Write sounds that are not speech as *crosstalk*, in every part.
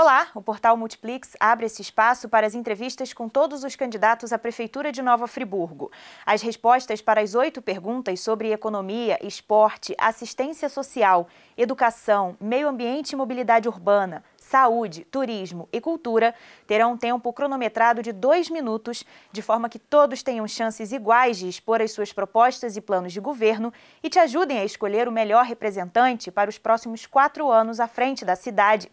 Olá, o portal Multiplix abre esse espaço para as entrevistas com todos os candidatos à Prefeitura de Nova Friburgo. As respostas para as oito perguntas sobre economia, esporte, assistência social, educação, meio ambiente e mobilidade urbana, saúde, turismo e cultura terão um tempo cronometrado de dois minutos, de forma que todos tenham chances iguais de expor as suas propostas e planos de governo e te ajudem a escolher o melhor representante para os próximos quatro anos à frente da cidade.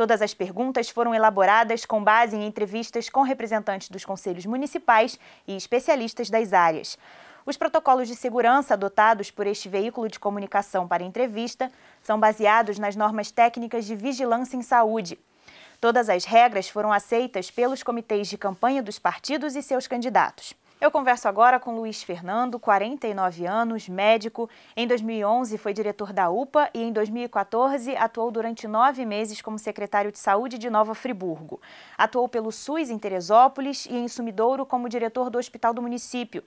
Todas as perguntas foram elaboradas com base em entrevistas com representantes dos conselhos municipais e especialistas das áreas. Os protocolos de segurança adotados por este veículo de comunicação para entrevista são baseados nas normas técnicas de vigilância em saúde. Todas as regras foram aceitas pelos comitês de campanha dos partidos e seus candidatos. Eu converso agora com Luiz Fernando, 49 anos, médico. Em 2011 foi diretor da UPA e em 2014 atuou durante nove meses como secretário de saúde de Nova Friburgo. Atuou pelo SUS em Teresópolis e em Sumidouro como diretor do hospital do município.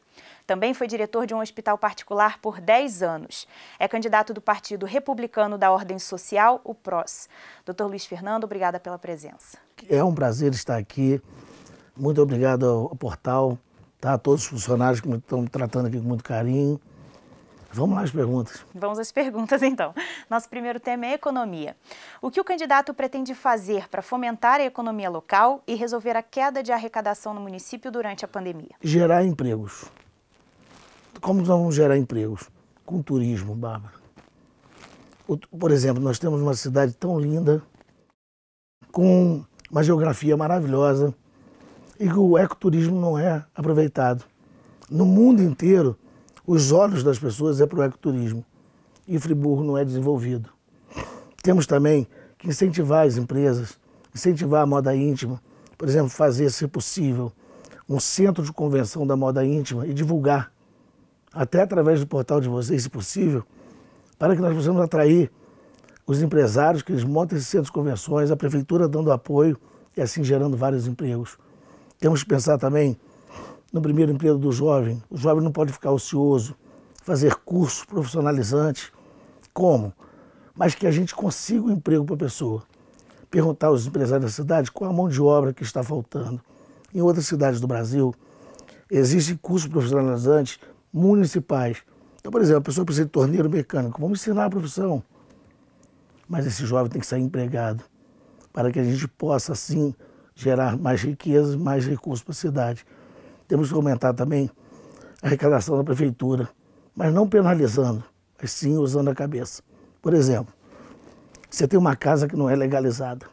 Também foi diretor de um hospital particular por 10 anos. É candidato do Partido Republicano da Ordem Social, o PROS. Doutor Luiz Fernando, obrigada pela presença. É um prazer estar aqui. Muito obrigado ao portal tá? Todos os funcionários que estão me tratando aqui com muito carinho. Vamos lá às perguntas. Vamos às *laughs* perguntas, então. Nosso primeiro tema é economia. O que o candidato pretende fazer para fomentar a economia local e resolver a queda de arrecadação no município durante a pandemia? Gerar empregos. Como nós vamos gerar empregos? Com turismo, Bárbara. Por exemplo, nós temos uma cidade tão linda, com uma geografia maravilhosa, e que o ecoturismo não é aproveitado. No mundo inteiro, os olhos das pessoas é para o ecoturismo e Friburgo não é desenvolvido. Temos também que incentivar as empresas, incentivar a moda íntima, por exemplo, fazer, se possível, um centro de convenção da moda íntima e divulgar, até através do portal de vocês, se possível, para que nós possamos atrair os empresários, que eles montem esses centros de convenções, a prefeitura dando apoio e assim gerando vários empregos. Temos que pensar também no primeiro emprego do jovem. O jovem não pode ficar ocioso, fazer curso profissionalizante. Como? Mas que a gente consiga um emprego para a pessoa. Perguntar aos empresários da cidade qual a mão de obra que está faltando. Em outras cidades do Brasil, existem cursos profissionalizantes municipais. Então, por exemplo, a pessoa precisa de torneiro mecânico. Vamos ensinar a profissão. Mas esse jovem tem que sair empregado para que a gente possa, assim, gerar mais riqueza, mais recursos para a cidade. Temos que aumentar também a arrecadação da prefeitura, mas não penalizando, mas sim usando a cabeça. Por exemplo, você tem uma casa que não é legalizada.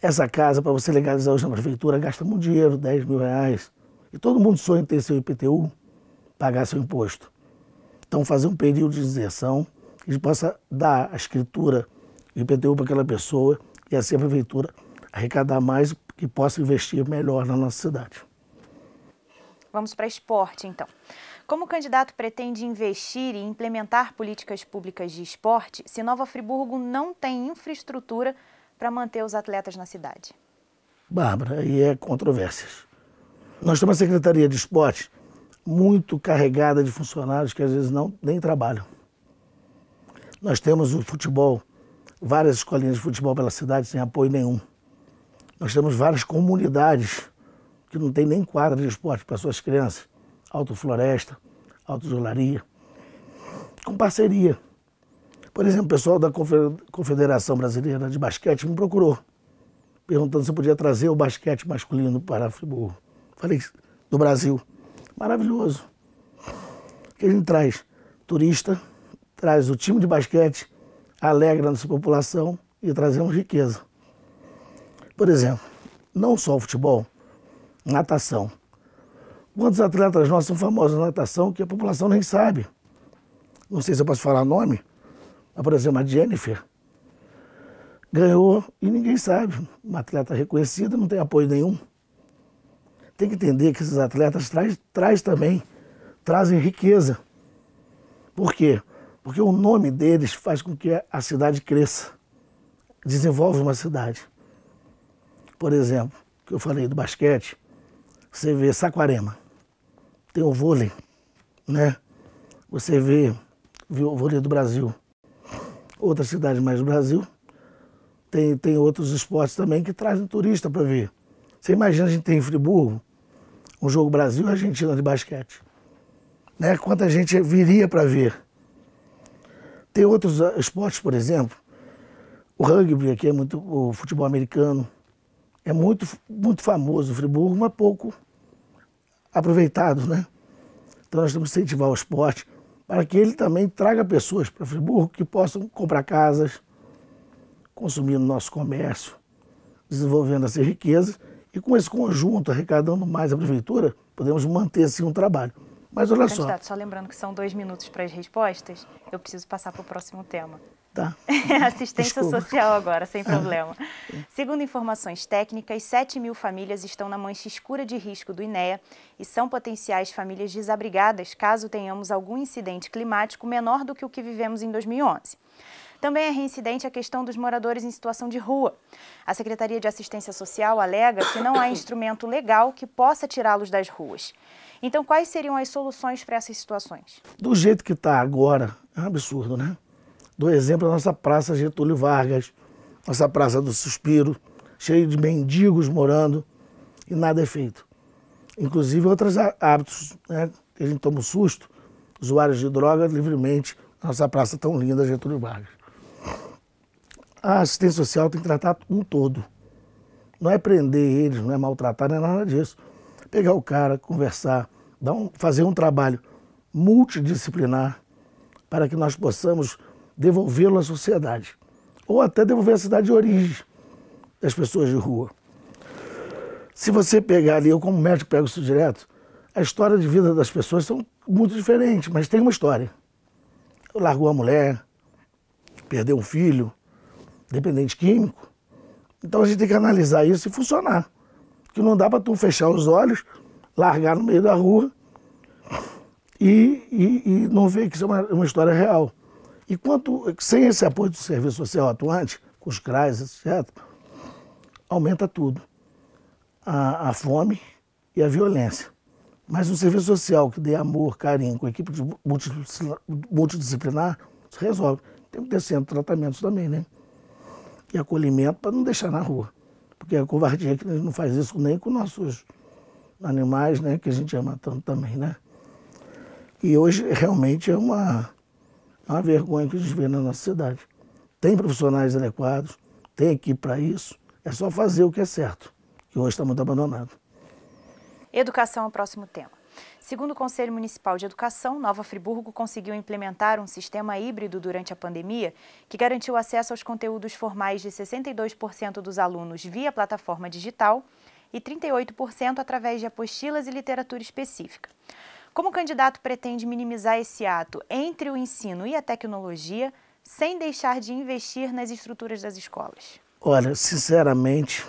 Essa casa, para você legalizar hoje na prefeitura, gasta muito dinheiro, 10 mil reais. E todo mundo sonha em ter seu IPTU, pagar seu imposto. Então, fazer um período de isenção, que a gente possa dar a escritura IPTU para aquela pessoa e assim a prefeitura arrecadar mais e possa investir melhor na nossa cidade. Vamos para esporte, então. Como o candidato pretende investir e implementar políticas públicas de esporte se Nova Friburgo não tem infraestrutura para manter os atletas na cidade? Bárbara, aí é controvérsias. Nós temos uma Secretaria de Esporte muito carregada de funcionários que às vezes não nem trabalham. Nós temos o futebol, várias escolinhas de futebol pela cidade sem apoio nenhum. Nós temos várias comunidades que não tem nem quadra de esporte para suas crianças. Alto Floresta, Alto Jolaria, com parceria. Por exemplo, o pessoal da Confederação Brasileira de Basquete me procurou, perguntando se podia trazer o basquete masculino para Friburgo. Falei, do Brasil. Maravilhoso. que a gente traz? Turista, traz o time de basquete, alegra a nossa população e trazemos riqueza. Por exemplo, não só o futebol, natação. Quantos atletas nossos são famosos na natação que a população nem sabe? Não sei se eu posso falar nome, mas, por exemplo, a Jennifer ganhou e ninguém sabe. Uma atleta reconhecida, não tem apoio nenhum. Tem que entender que esses atletas traz, traz também, trazem riqueza. Por quê? Porque o nome deles faz com que a cidade cresça, desenvolve uma cidade por exemplo, que eu falei do basquete, você vê Saquarema, tem o vôlei, né? Você vê, o vôlei do Brasil. Outra cidade mais do Brasil, tem, tem outros esportes também que trazem turista para ver. Você imagina a gente tem em Friburgo um jogo Brasil e Argentina de basquete. Né? Quanta gente viria para ver. Tem outros ah, esportes, por exemplo, o rugby aqui é muito, o futebol americano é muito, muito famoso, Friburgo, mas pouco aproveitado, né? Então nós temos que incentivar o esporte para que ele também traga pessoas para Friburgo que possam comprar casas, consumir no nosso comércio, desenvolvendo essas riquezas e com esse conjunto, arrecadando mais a prefeitura, podemos manter assim um trabalho. Mas olha Candidato, só. só lembrando que são dois minutos para as respostas, eu preciso passar para o próximo tema. Tá. *laughs* Assistência Desculpa. social agora, sem *laughs* problema. Segundo informações técnicas, 7 mil famílias estão na mancha escura de risco do INEA e são potenciais famílias desabrigadas caso tenhamos algum incidente climático menor do que o que vivemos em 2011. Também é reincidente a questão dos moradores em situação de rua. A Secretaria de Assistência Social alega que não há *coughs* instrumento legal que possa tirá-los das ruas. Então, quais seriam as soluções para essas situações? Do jeito que está agora, é um absurdo, né? Do exemplo da nossa Praça Getúlio Vargas, nossa Praça do Suspiro, cheio de mendigos morando e nada é feito. Inclusive outros hábitos, né? A gente toma um susto, usuários de droga livremente, nossa praça tão linda, Getúlio Vargas. A assistência social tem que tratar um todo. Não é prender eles, não é maltratar, não é nada disso pegar o cara, conversar, um, fazer um trabalho multidisciplinar para que nós possamos devolvê-lo à sociedade. Ou até devolver a cidade de origem das pessoas de rua. Se você pegar ali, eu como médico pego isso direto, a história de vida das pessoas são muito diferentes, mas tem uma história. Largou a mulher, perdeu um filho, dependente químico. Então a gente tem que analisar isso e funcionar que não dá para tu fechar os olhos, largar no meio da rua e, e, e não ver que isso é uma, uma, história real. E quanto, sem esse apoio do serviço social atuante, com os CRAs, etc., aumenta tudo. A, a fome e a violência. Mas um serviço social que dê amor, carinho, com equipe multidisciplinar, se resolve. Tem que ter centro de tratamentos também, né? E acolhimento para não deixar na rua. Porque a covardia que a gente não faz isso nem com nossos animais, né? Que a gente ama tanto também, né? E hoje realmente é uma, é uma vergonha que a gente vê na nossa cidade. Tem profissionais adequados, tem equipe para isso, é só fazer o que é certo, que hoje está muito abandonado. Educação é o próximo tema. Segundo o Conselho Municipal de Educação, Nova Friburgo conseguiu implementar um sistema híbrido durante a pandemia que garantiu acesso aos conteúdos formais de 62% dos alunos via plataforma digital e 38% através de apostilas e literatura específica. Como o candidato pretende minimizar esse ato entre o ensino e a tecnologia, sem deixar de investir nas estruturas das escolas? Olha, sinceramente,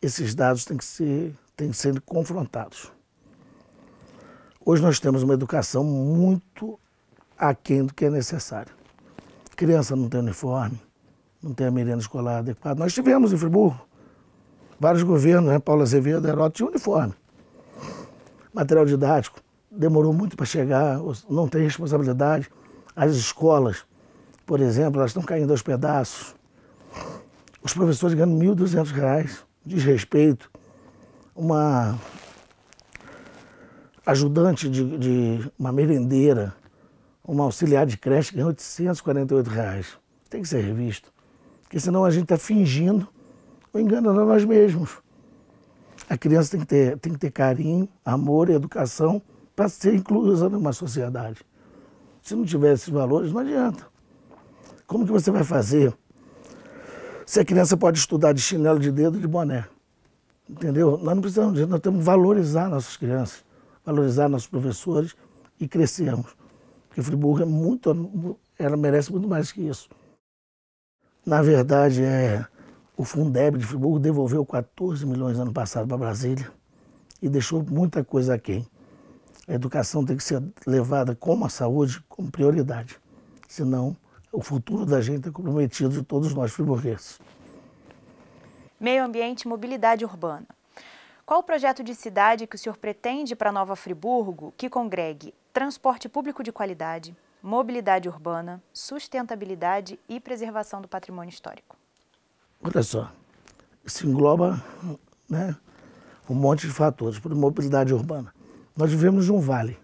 esses dados têm que ser, têm que ser confrontados. Hoje nós temos uma educação muito aquém do que é necessário. Criança não tem uniforme, não tem a merenda escolar adequada. Nós tivemos em Friburgo vários governos, né? Paulo Azevedo, Heródoto, tinha uniforme. Material didático demorou muito para chegar, não tem responsabilidade. As escolas, por exemplo, elas estão caindo aos pedaços. Os professores ganham R$ 1.200, desrespeito. Uma ajudante de, de uma merendeira, uma auxiliar de creche ganha 848 reais. Tem que ser revisto. Porque senão a gente está fingindo ou enganando nós mesmos. A criança tem que ter, tem que ter carinho, amor e educação para ser incluída numa sociedade. Se não tiver esses valores, não adianta. Como que você vai fazer se a criança pode estudar de chinelo de dedo e de boné? Entendeu? Nós não precisamos disso, nós temos que valorizar nossas crianças valorizar nossos professores e crescermos. Porque Friburgo é muito, ela merece muito mais que isso. Na verdade, é, o Fundeb de Friburgo devolveu 14 milhões ano passado para Brasília e deixou muita coisa aquém. A educação tem que ser levada como a saúde, como prioridade. Senão, o futuro da gente é comprometido de todos nós friburgueses. Meio ambiente e mobilidade urbana. Qual o projeto de cidade que o senhor pretende para Nova Friburgo que congregue transporte público de qualidade, mobilidade urbana, sustentabilidade e preservação do patrimônio histórico? Olha só, isso engloba né, um monte de fatores para mobilidade urbana. Nós vivemos num vale.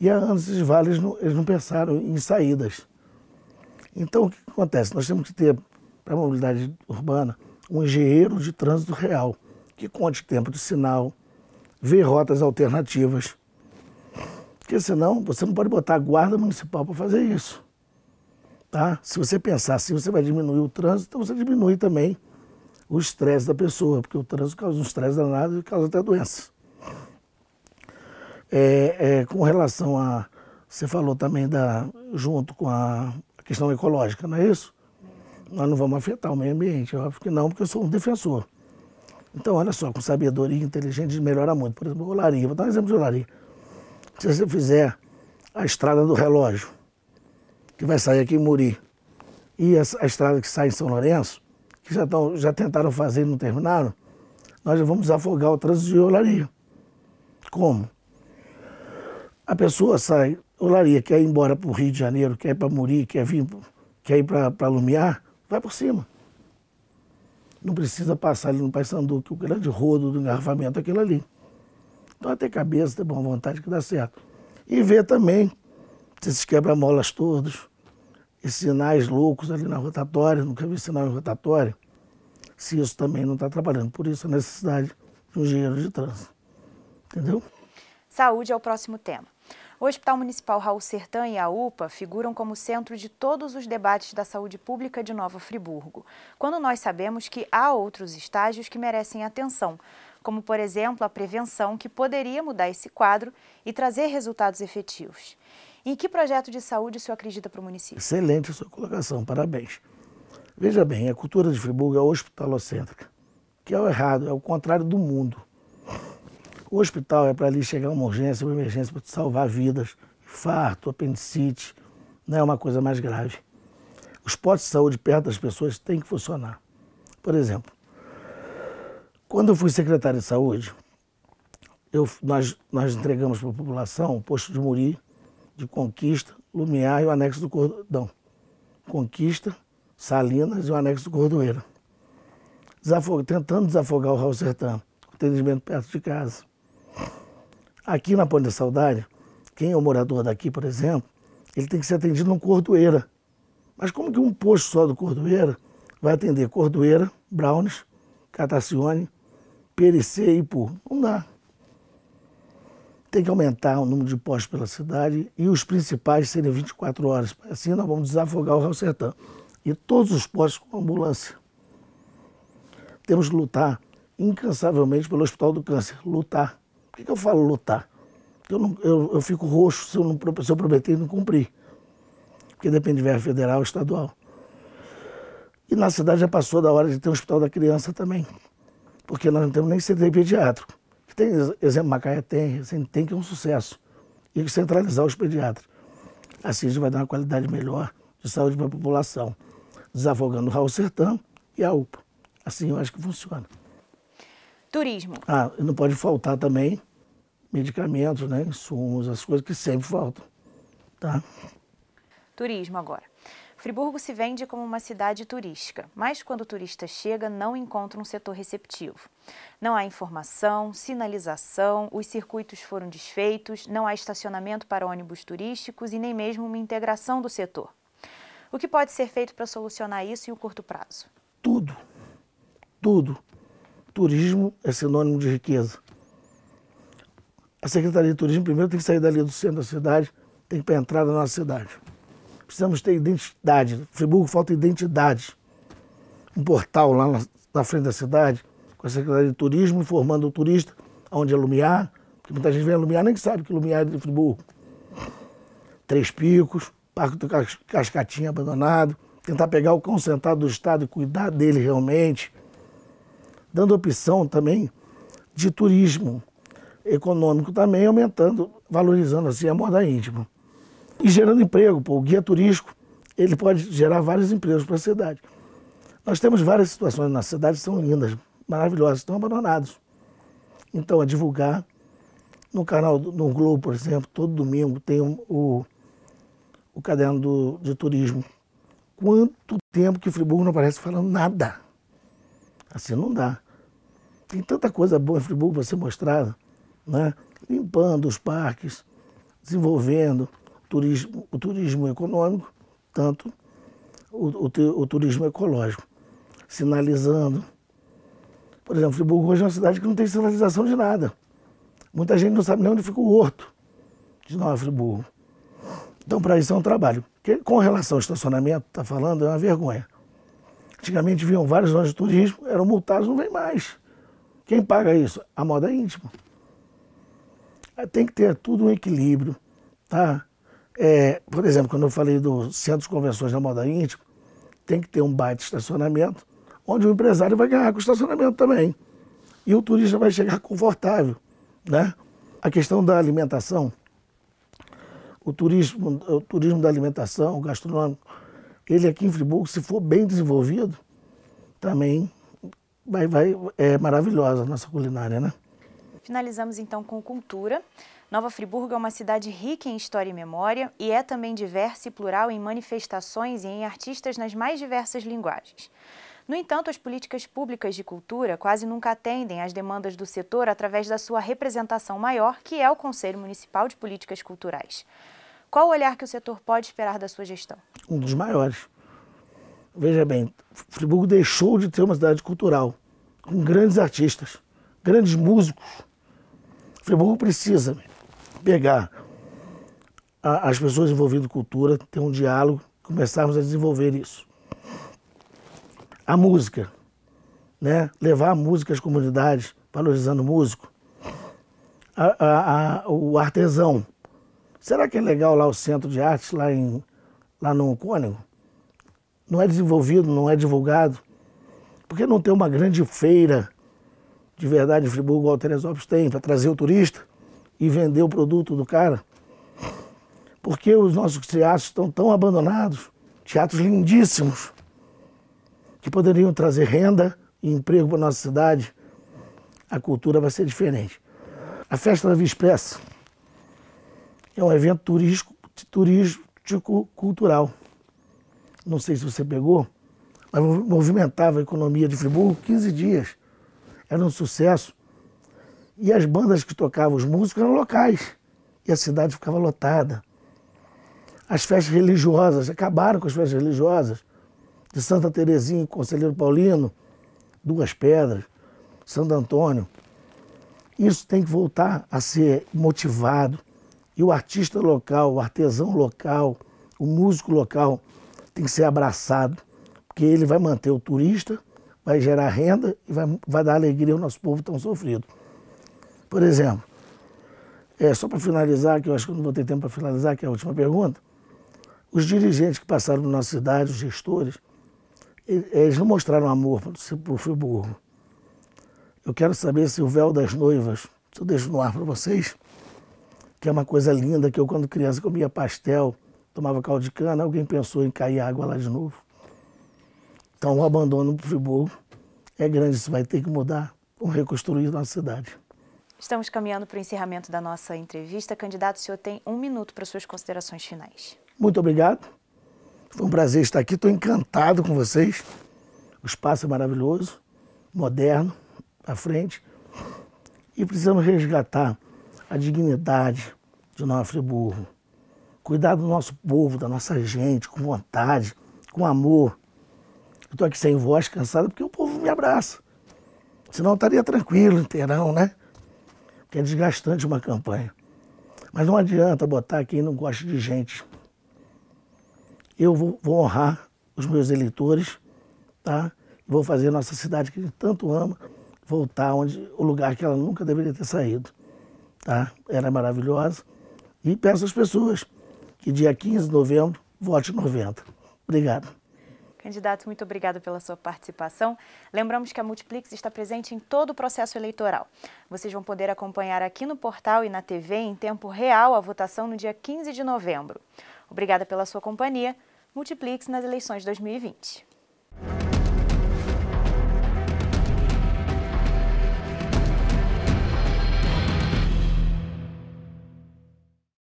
E há anos esses vales não, eles não pensaram em saídas. Então o que acontece? Nós temos que ter, para a mobilidade urbana, um engenheiro de trânsito real, que conte tempo de sinal, vê rotas alternativas. Porque senão você não pode botar a guarda municipal para fazer isso. Tá? Se você pensar assim, você vai diminuir o trânsito, então você diminui também o estresse da pessoa, porque o trânsito causa um estresse danado e causa até doenças. É, é, com relação a. Você falou também da, junto com a questão ecológica, não é isso? Nós não vamos afetar o meio ambiente, óbvio que não, porque eu sou um defensor. Então, olha só, com sabedoria inteligente melhora muito. Por exemplo, olaria, vou dar um exemplo de olaria. Se você fizer a estrada do relógio, que vai sair aqui em Muri, e a, a estrada que sai em São Lourenço, que já, tão, já tentaram fazer e não terminaram, nós vamos afogar o trânsito de olaria. Como? A pessoa sai, olaria, quer ir embora para o Rio de Janeiro, quer ir para Muri, quer, vir, quer ir para Lumiar, vai por cima. Não precisa passar ali no Paysandu, que o grande rodo do engarrafamento é aquilo ali. Então, ter cabeça, ter boa vontade que dá certo. E ver também esses quebra-molas todos, esses sinais loucos ali na rotatória, nunca vi sinal em rotatória, se isso também não está trabalhando. Por isso a necessidade de um engenheiro de trânsito. Entendeu? Saúde é o próximo tema. O Hospital Municipal Raul Sertã e a UPA figuram como centro de todos os debates da saúde pública de Nova Friburgo, quando nós sabemos que há outros estágios que merecem atenção, como, por exemplo, a prevenção, que poderia mudar esse quadro e trazer resultados efetivos. Em que projeto de saúde o senhor acredita para o município? Excelente a sua colocação, parabéns. Veja bem, a cultura de Friburgo é hospitalocêntrica, que é o errado, é o contrário do mundo. O hospital é para ali chegar uma urgência, uma emergência para salvar vidas, infarto, apendicite, não é uma coisa mais grave. Os postos de saúde perto das pessoas têm que funcionar. Por exemplo, quando eu fui secretário de saúde, eu, nós, nós entregamos para a população o posto de Muri, de Conquista, Lumiar e o anexo do Cordão. Conquista, Salinas e o anexo do Cordoeiro. Desafog... Tentando desafogar o Raul Sertã, atendimento perto de casa. Aqui na Ponte da Saudade, quem é o morador daqui, por exemplo, ele tem que ser atendido no Cordoeira. Mas como que um posto só do Cordoeira vai atender Cordoeira, Browns, Catacione, Pericê e Ipu? Não dá. Tem que aumentar o número de postos pela cidade e os principais serem 24 horas. Assim nós vamos desafogar o Rio Sertão. E todos os postos com ambulância. Temos que lutar incansavelmente pelo Hospital do Câncer. Lutar. Por que, eu falo lutar? Eu, não, eu, eu fico roxo se eu, não, se eu prometer e não cumprir. Porque depende de verba federal ou estadual. E na cidade já passou da hora de ter um hospital da criança também. Porque nós não temos nem CTI pediátrico. Que tem, exemplo, Macaé tem, tem que é um sucesso. E que centralizar os pediatras. Assim a gente vai dar uma qualidade melhor de saúde para a população. Desafogando o Raul Sertão e a UPA. Assim eu acho que funciona. Turismo. Ah, não pode faltar também medicamentos, né, insumos, as coisas que sempre faltam. Tá? Turismo agora. Friburgo se vende como uma cidade turística, mas quando o turista chega, não encontra um setor receptivo. Não há informação, sinalização, os circuitos foram desfeitos, não há estacionamento para ônibus turísticos e nem mesmo uma integração do setor. O que pode ser feito para solucionar isso em um curto prazo? Tudo. Tudo. Turismo é sinônimo de riqueza a Secretaria de Turismo primeiro tem que sair dali do centro da cidade, tem que ir para a entrada da nossa cidade. Precisamos ter identidade. Friburgo falta identidade. Um portal lá na, na frente da cidade, com a Secretaria de Turismo, informando o turista onde é Lumiar, porque muita gente vem a Lumiar nem sabe que Lumiar é de Friburgo. Três Picos, Parque do Cascatinha abandonado, tentar pegar o concentrado do Estado e cuidar dele realmente, dando opção também de turismo, econômico também, aumentando, valorizando assim a moda íntima. E gerando emprego, pô, o guia turístico, ele pode gerar vários empregos para a cidade. Nós temos várias situações na cidade são lindas, maravilhosas, estão abandonados. Então, a divulgar no canal, no Globo, por exemplo, todo domingo tem o, o caderno do, de turismo, quanto tempo que Friburgo não aparece falando nada. Assim não dá. Tem tanta coisa boa em Friburgo para ser mostrada, né? limpando os parques, desenvolvendo turismo, o turismo econômico, tanto o, o, o turismo ecológico, sinalizando. Por exemplo, Friburgo hoje é uma cidade que não tem sinalização de nada. Muita gente não sabe nem onde fica o horto de Nova Friburgo. Então, para isso é um trabalho. Que, com relação ao estacionamento, está falando, é uma vergonha. Antigamente vinham vários ônibus de turismo, eram multados, não vem mais. Quem paga isso? A moda íntima. Tem que ter tudo um equilíbrio, tá? É, por exemplo, quando eu falei do centro de convenções da moda íntima, tem que ter um baita estacionamento, onde o empresário vai ganhar com o estacionamento também. E o turista vai chegar confortável, né? A questão da alimentação, o turismo, o turismo da alimentação, o gastronômico, ele aqui em Friburgo, se for bem desenvolvido, também vai, vai, é maravilhosa a nossa culinária, né? Finalizamos então com cultura. Nova Friburgo é uma cidade rica em história e memória e é também diversa e plural em manifestações e em artistas nas mais diversas linguagens. No entanto, as políticas públicas de cultura quase nunca atendem às demandas do setor através da sua representação maior, que é o Conselho Municipal de Políticas Culturais. Qual o olhar que o setor pode esperar da sua gestão? Um dos maiores. Veja bem, Friburgo deixou de ter uma cidade cultural, com grandes artistas, grandes músicos. Friburgo precisa pegar a, as pessoas envolvidas em cultura, ter um diálogo, começarmos a desenvolver isso. A música, né? levar a música às comunidades, valorizando o músico. A, a, o artesão, Será que é legal lá o centro de artes, lá, em, lá no Cônego? Não é desenvolvido, não é divulgado? Por que não tem uma grande feira de verdade em Friburgo, igual o Teresópolis tem, para trazer o turista e vender o produto do cara? Por que os nossos teatros estão tão abandonados? Teatros lindíssimos, que poderiam trazer renda e emprego para nossa cidade. A cultura vai ser diferente. A festa da Via Expressa é um evento turístico, turístico cultural. Não sei se você pegou, mas movimentava a economia de Friburgo 15 dias. Era um sucesso. E as bandas que tocavam, os músicos eram locais. E a cidade ficava lotada. As festas religiosas, acabaram com as festas religiosas. De Santa Terezinha, Conselheiro Paulino, Duas Pedras, Santo Antônio. Isso tem que voltar a ser motivado, e o artista local, o artesão local, o músico local tem que ser abraçado, porque ele vai manter o turista, vai gerar renda e vai, vai dar alegria ao nosso povo tão sofrido. Por exemplo, é, só para finalizar, que eu acho que não vou ter tempo para finalizar, que é a última pergunta, os dirigentes que passaram na nossa cidade, os gestores, eles não mostraram amor para o Friburgo. Eu quero saber se o véu das noivas, se eu deixo no ar para vocês, que é uma coisa linda, que eu quando criança comia pastel, tomava caldo de cana, alguém pensou em cair água lá de novo. Então o abandono do Friburgo é grande, isso vai ter que mudar, vamos reconstruir nossa cidade. Estamos caminhando para o encerramento da nossa entrevista. Candidato, o senhor tem um minuto para suas considerações finais. Muito obrigado. Foi um prazer estar aqui. Estou encantado com vocês. O espaço é maravilhoso, moderno, à frente. E precisamos resgatar a dignidade de Nova Friburgo. Cuidar do nosso povo, da nossa gente, com vontade, com amor. Eu estou aqui sem voz, cansado, porque o povo me abraça. Senão eu estaria tranquilo, inteirão, né? Porque é desgastante uma campanha. Mas não adianta botar quem não gosta de gente. Eu vou, vou honrar os meus eleitores, tá? Vou fazer nossa cidade que tanto ama voltar onde o lugar que ela nunca deveria ter saído tá? Era maravilhosa. E peço às pessoas que dia 15 de novembro vote 90. Obrigado. Candidato, muito obrigada pela sua participação. Lembramos que a Multiplix está presente em todo o processo eleitoral. Vocês vão poder acompanhar aqui no portal e na TV em tempo real a votação no dia 15 de novembro. Obrigada pela sua companhia. Multiplix nas eleições 2020.